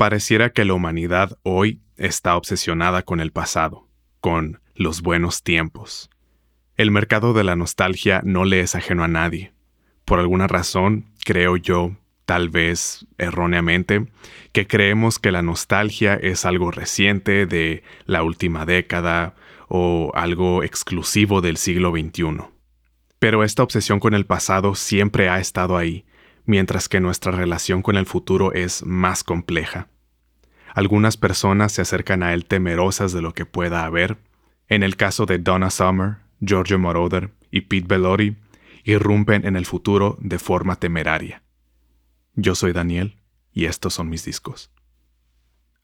Pareciera que la humanidad hoy está obsesionada con el pasado, con los buenos tiempos. El mercado de la nostalgia no le es ajeno a nadie. Por alguna razón, creo yo, tal vez erróneamente, que creemos que la nostalgia es algo reciente de la última década o algo exclusivo del siglo XXI. Pero esta obsesión con el pasado siempre ha estado ahí, mientras que nuestra relación con el futuro es más compleja. Algunas personas se acercan a él temerosas de lo que pueda haber. En el caso de Donna Summer, Giorgio Moroder y Pete Bellotti, irrumpen en el futuro de forma temeraria. Yo soy Daniel y estos son mis discos.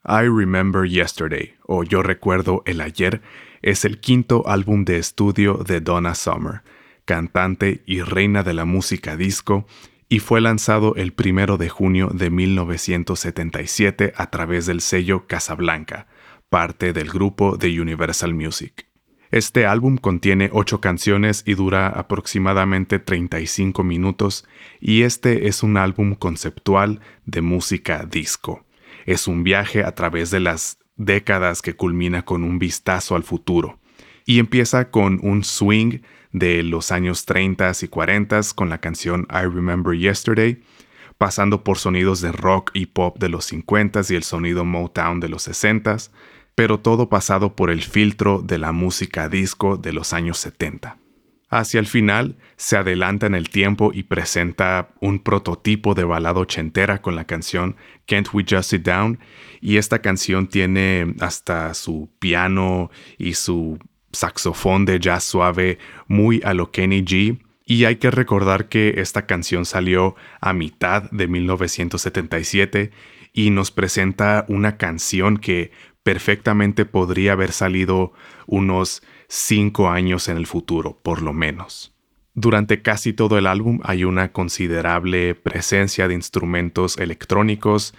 I Remember Yesterday, o Yo Recuerdo el Ayer, es el quinto álbum de estudio de Donna Summer, cantante y reina de la música disco, y fue lanzado el primero de junio de 1977 a través del sello Casablanca, parte del grupo de Universal Music. Este álbum contiene ocho canciones y dura aproximadamente 35 minutos, y este es un álbum conceptual de música disco. Es un viaje a través de las décadas que culmina con un vistazo al futuro, y empieza con un swing de los años 30 y 40 con la canción I Remember Yesterday, pasando por sonidos de rock y pop de los 50 y el sonido Motown de los 60 pero todo pasado por el filtro de la música disco de los años 70. Hacia el final, se adelanta en el tiempo y presenta un prototipo de balada ochentera con la canción Can't We Just Sit Down, y esta canción tiene hasta su piano y su saxofón de jazz suave muy a lo Kenny G, y hay que recordar que esta canción salió a mitad de 1977 y nos presenta una canción que perfectamente podría haber salido unos cinco años en el futuro, por lo menos. Durante casi todo el álbum hay una considerable presencia de instrumentos electrónicos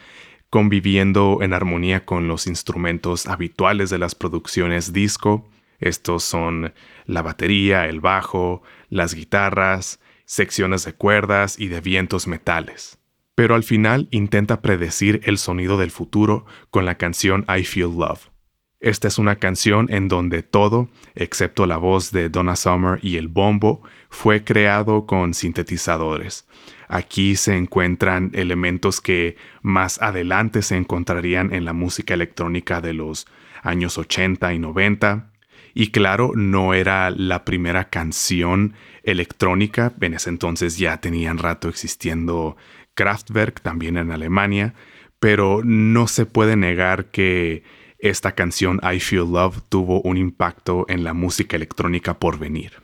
conviviendo en armonía con los instrumentos habituales de las producciones disco. Estos son la batería, el bajo, las guitarras, secciones de cuerdas y de vientos metales pero al final intenta predecir el sonido del futuro con la canción I Feel Love. Esta es una canción en donde todo, excepto la voz de Donna Summer y el bombo, fue creado con sintetizadores. Aquí se encuentran elementos que más adelante se encontrarían en la música electrónica de los años 80 y 90. Y claro, no era la primera canción electrónica, en ese entonces ya tenían rato existiendo Kraftwerk también en Alemania, pero no se puede negar que esta canción I Feel Love tuvo un impacto en la música electrónica por venir.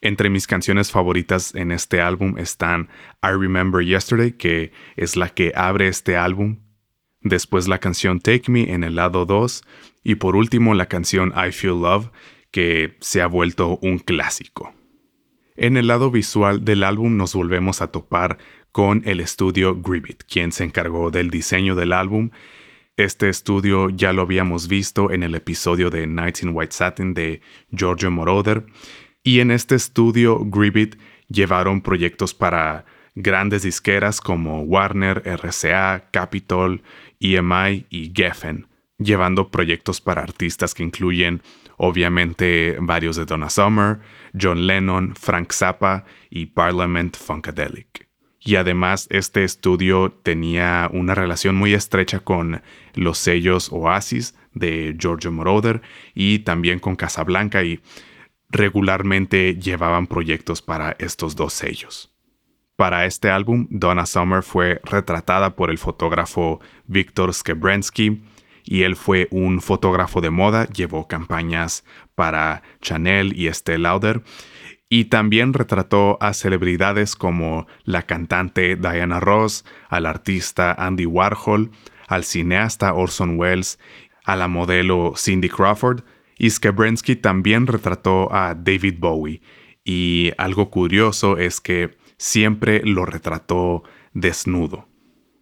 Entre mis canciones favoritas en este álbum están I Remember Yesterday, que es la que abre este álbum, después la canción Take Me en el lado 2 y por último la canción I Feel Love, que se ha vuelto un clásico. En el lado visual del álbum nos volvemos a topar con el estudio Gribbit, quien se encargó del diseño del álbum. Este estudio ya lo habíamos visto en el episodio de Nights in White Satin de Giorgio Moroder. Y en este estudio Gribbit llevaron proyectos para grandes disqueras como Warner, RCA, Capitol, EMI y Geffen, llevando proyectos para artistas que incluyen obviamente varios de Donna Summer, John Lennon, Frank Zappa y Parliament Funkadelic. Y además este estudio tenía una relación muy estrecha con los sellos Oasis de Giorgio Moroder y también con Casablanca y regularmente llevaban proyectos para estos dos sellos. Para este álbum, Donna Summer fue retratada por el fotógrafo Viktor Skebrensky y él fue un fotógrafo de moda, llevó campañas para Chanel y Estée Lauder y también retrató a celebridades como la cantante Diana Ross, al artista Andy Warhol, al cineasta Orson Welles, a la modelo Cindy Crawford, y Skabrensky también retrató a David Bowie. Y algo curioso es que siempre lo retrató desnudo.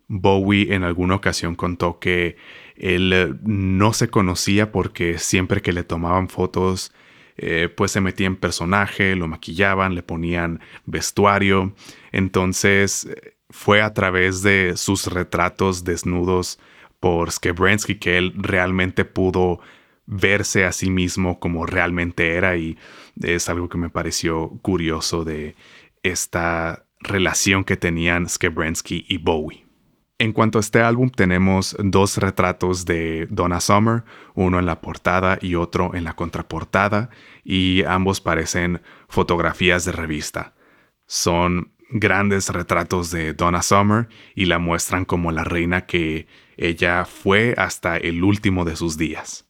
Bowie en alguna ocasión contó que él no se conocía porque siempre que le tomaban fotos eh, pues se metía en personaje, lo maquillaban, le ponían vestuario. Entonces fue a través de sus retratos desnudos por Skebrensky que él realmente pudo verse a sí mismo como realmente era y es algo que me pareció curioso de esta relación que tenían Skebrensky y Bowie. En cuanto a este álbum tenemos dos retratos de Donna Summer, uno en la portada y otro en la contraportada, y ambos parecen fotografías de revista. Son grandes retratos de Donna Summer y la muestran como la reina que ella fue hasta el último de sus días.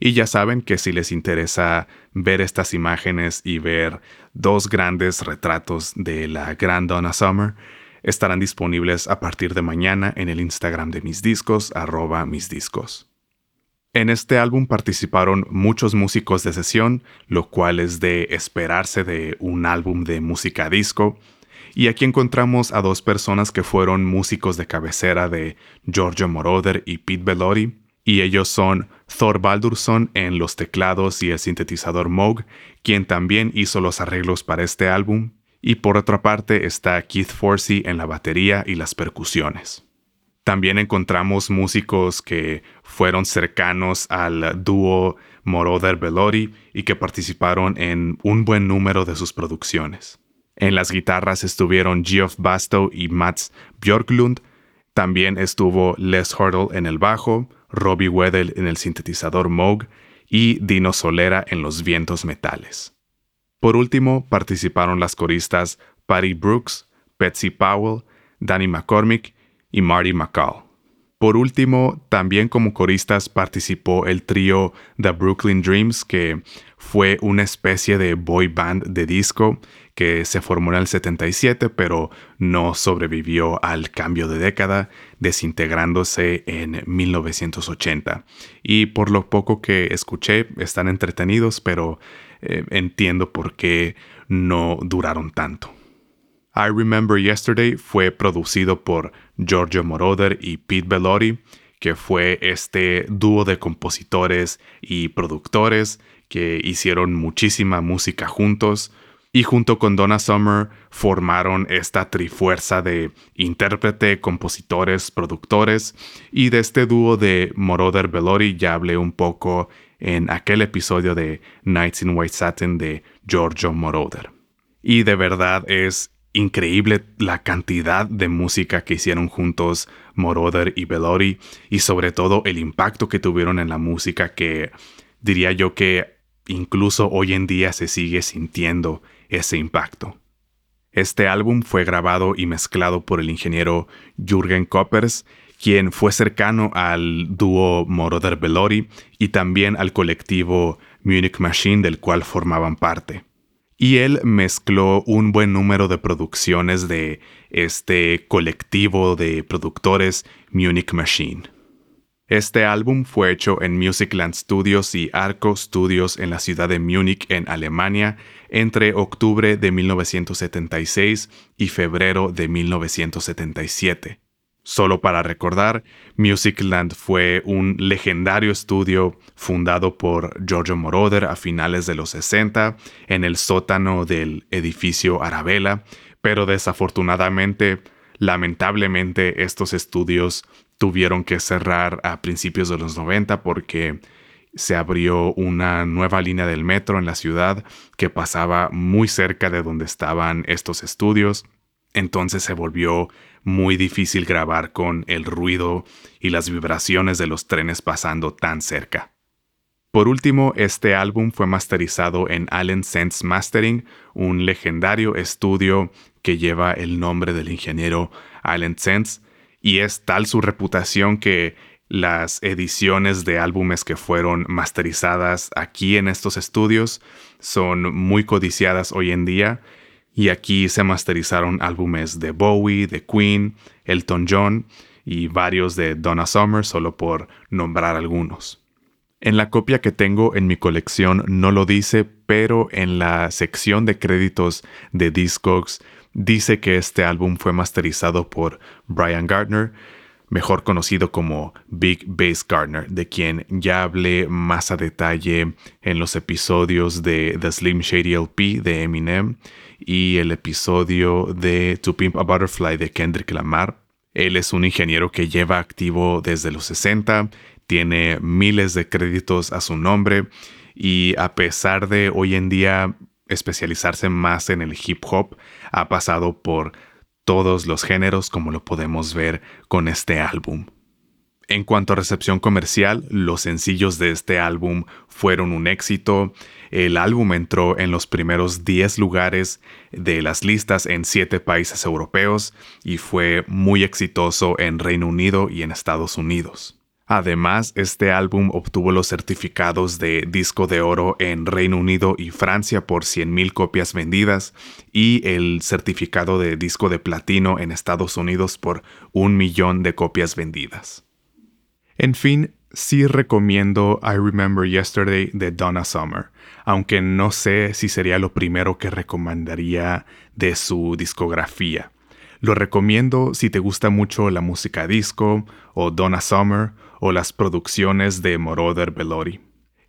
Y ya saben que si les interesa ver estas imágenes y ver dos grandes retratos de la gran Donna Summer, estarán disponibles a partir de mañana en el Instagram de mis discos, arroba mis discos. En este álbum participaron muchos músicos de sesión, lo cual es de esperarse de un álbum de música disco, y aquí encontramos a dos personas que fueron músicos de cabecera de Giorgio Moroder y Pete Bellotti, y ellos son Thor Baldursson en los teclados y el sintetizador Moog, quien también hizo los arreglos para este álbum, y por otra parte está Keith Forsey en la batería y las percusiones. También encontramos músicos que fueron cercanos al dúo Moroder Bellotti y que participaron en un buen número de sus producciones. En las guitarras estuvieron Geoff Bastow y Mats Björklund. También estuvo Les Hurdle en el bajo, Robbie Weddell en el sintetizador Moog y Dino Solera en los vientos metales. Por último, participaron las coristas Patty Brooks, Betsy Powell, Danny McCormick y Marty McCall. Por último, también como coristas participó el trío The Brooklyn Dreams, que fue una especie de boy band de disco que se formó en el 77 pero no sobrevivió al cambio de década, desintegrándose en 1980. Y por lo poco que escuché, están entretenidos, pero eh, entiendo por qué no duraron tanto. I Remember Yesterday fue producido por Giorgio Moroder y Pete Bellotti, que fue este dúo de compositores y productores que hicieron muchísima música juntos y junto con Donna Summer formaron esta trifuerza de intérprete, compositores, productores y de este dúo de Moroder Bellotti ya hablé un poco en aquel episodio de Nights in White Satin de Giorgio Moroder. Y de verdad es increíble la cantidad de música que hicieron juntos Moroder y Bellotti y sobre todo el impacto que tuvieron en la música que diría yo que incluso hoy en día se sigue sintiendo ese impacto. Este álbum fue grabado y mezclado por el ingeniero Jürgen Koppers, quien fue cercano al dúo Moroder Bellotti y también al colectivo Munich Machine del cual formaban parte. Y él mezcló un buen número de producciones de este colectivo de productores Munich Machine. Este álbum fue hecho en Musicland Studios y Arco Studios en la ciudad de Múnich, en Alemania, entre octubre de 1976 y febrero de 1977. Solo para recordar, Musicland fue un legendario estudio fundado por Giorgio Moroder a finales de los 60 en el sótano del edificio Arabella, pero desafortunadamente, lamentablemente, estos estudios tuvieron que cerrar a principios de los 90 porque se abrió una nueva línea del metro en la ciudad que pasaba muy cerca de donde estaban estos estudios. Entonces se volvió muy difícil grabar con el ruido y las vibraciones de los trenes pasando tan cerca. Por último, este álbum fue masterizado en Allen Sense Mastering, un legendario estudio que lleva el nombre del ingeniero Allen Sense, y es tal su reputación que las ediciones de álbumes que fueron masterizadas aquí en estos estudios son muy codiciadas hoy en día y aquí se masterizaron álbumes de Bowie, de Queen, Elton John y varios de Donna Summer solo por nombrar algunos. En la copia que tengo en mi colección no lo dice, pero en la sección de créditos de Discogs dice que este álbum fue masterizado por Brian Gardner, mejor conocido como Big Bass Gardner, de quien ya hablé más a detalle en los episodios de The Slim Shady LP de Eminem y el episodio de To Pimp a Butterfly de Kendrick Lamar. Él es un ingeniero que lleva activo desde los 60, tiene miles de créditos a su nombre y a pesar de hoy en día especializarse más en el hip hop, ha pasado por todos los géneros como lo podemos ver con este álbum. En cuanto a recepción comercial, los sencillos de este álbum fueron un éxito. El álbum entró en los primeros 10 lugares de las listas en 7 países europeos y fue muy exitoso en Reino Unido y en Estados Unidos. Además, este álbum obtuvo los certificados de disco de oro en Reino Unido y Francia por 100.000 copias vendidas y el certificado de disco de platino en Estados Unidos por un millón de copias vendidas. En fin, sí recomiendo I Remember Yesterday de Donna Summer, aunque no sé si sería lo primero que recomendaría de su discografía. Lo recomiendo si te gusta mucho la música disco o Donna Summer o las producciones de Moroder Belori.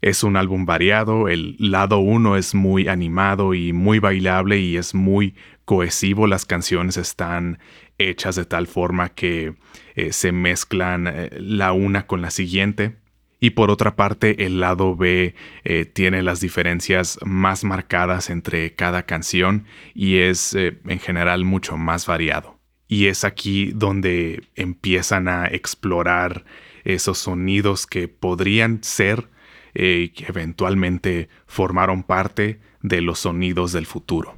Es un álbum variado, el lado 1 es muy animado y muy bailable y es muy cohesivo, las canciones están hechas de tal forma que eh, se mezclan eh, la una con la siguiente. Y por otra parte, el lado B eh, tiene las diferencias más marcadas entre cada canción y es en general mucho más variado. Y es aquí donde empiezan a explorar esos sonidos que podrían ser y que eventualmente formaron parte de los sonidos del futuro.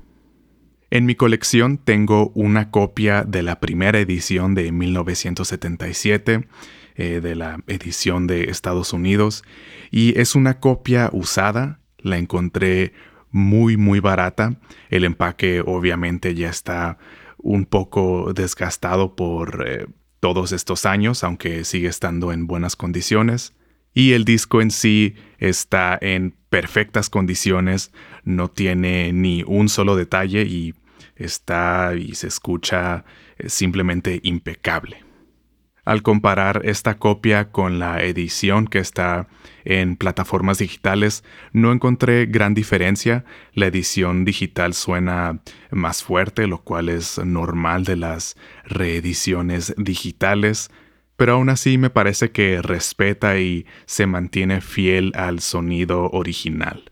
En mi colección tengo una copia de la primera edición de 1977, eh, de la edición de Estados Unidos, y es una copia usada, la encontré muy muy barata, el empaque obviamente ya está un poco desgastado por eh, todos estos años, aunque sigue estando en buenas condiciones. Y el disco en sí está en perfectas condiciones, no tiene ni un solo detalle y está y se escucha eh, simplemente impecable. Al comparar esta copia con la edición que está en plataformas digitales, no encontré gran diferencia. La edición digital suena más fuerte, lo cual es normal de las reediciones digitales, pero aún así me parece que respeta y se mantiene fiel al sonido original.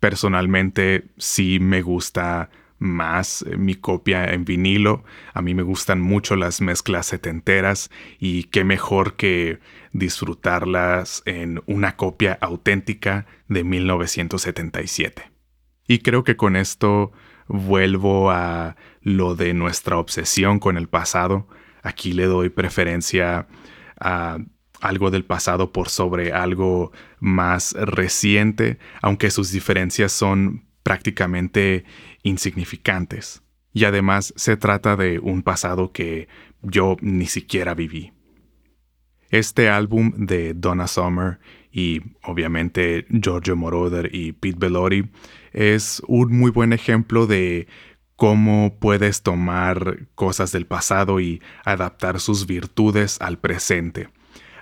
Personalmente sí me gusta más eh, mi copia en vinilo. A mí me gustan mucho las mezclas setenteras y qué mejor que disfrutarlas en una copia auténtica de 1977. Y creo que con esto vuelvo a lo de nuestra obsesión con el pasado. Aquí le doy preferencia a algo del pasado por sobre algo más reciente, aunque sus diferencias son prácticamente insignificantes. Y además se trata de un pasado que yo ni siquiera viví. Este álbum de Donna Summer y obviamente Giorgio Moroder y Pete Bellotti es un muy buen ejemplo de cómo puedes tomar cosas del pasado y adaptar sus virtudes al presente.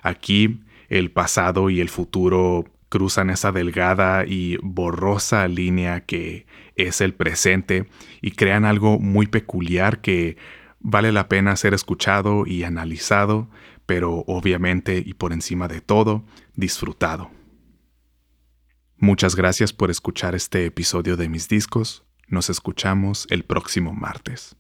Aquí el pasado y el futuro cruzan esa delgada y borrosa línea que es el presente y crean algo muy peculiar que vale la pena ser escuchado y analizado, pero obviamente y por encima de todo, disfrutado. Muchas gracias por escuchar este episodio de mis discos. Nos escuchamos el próximo martes.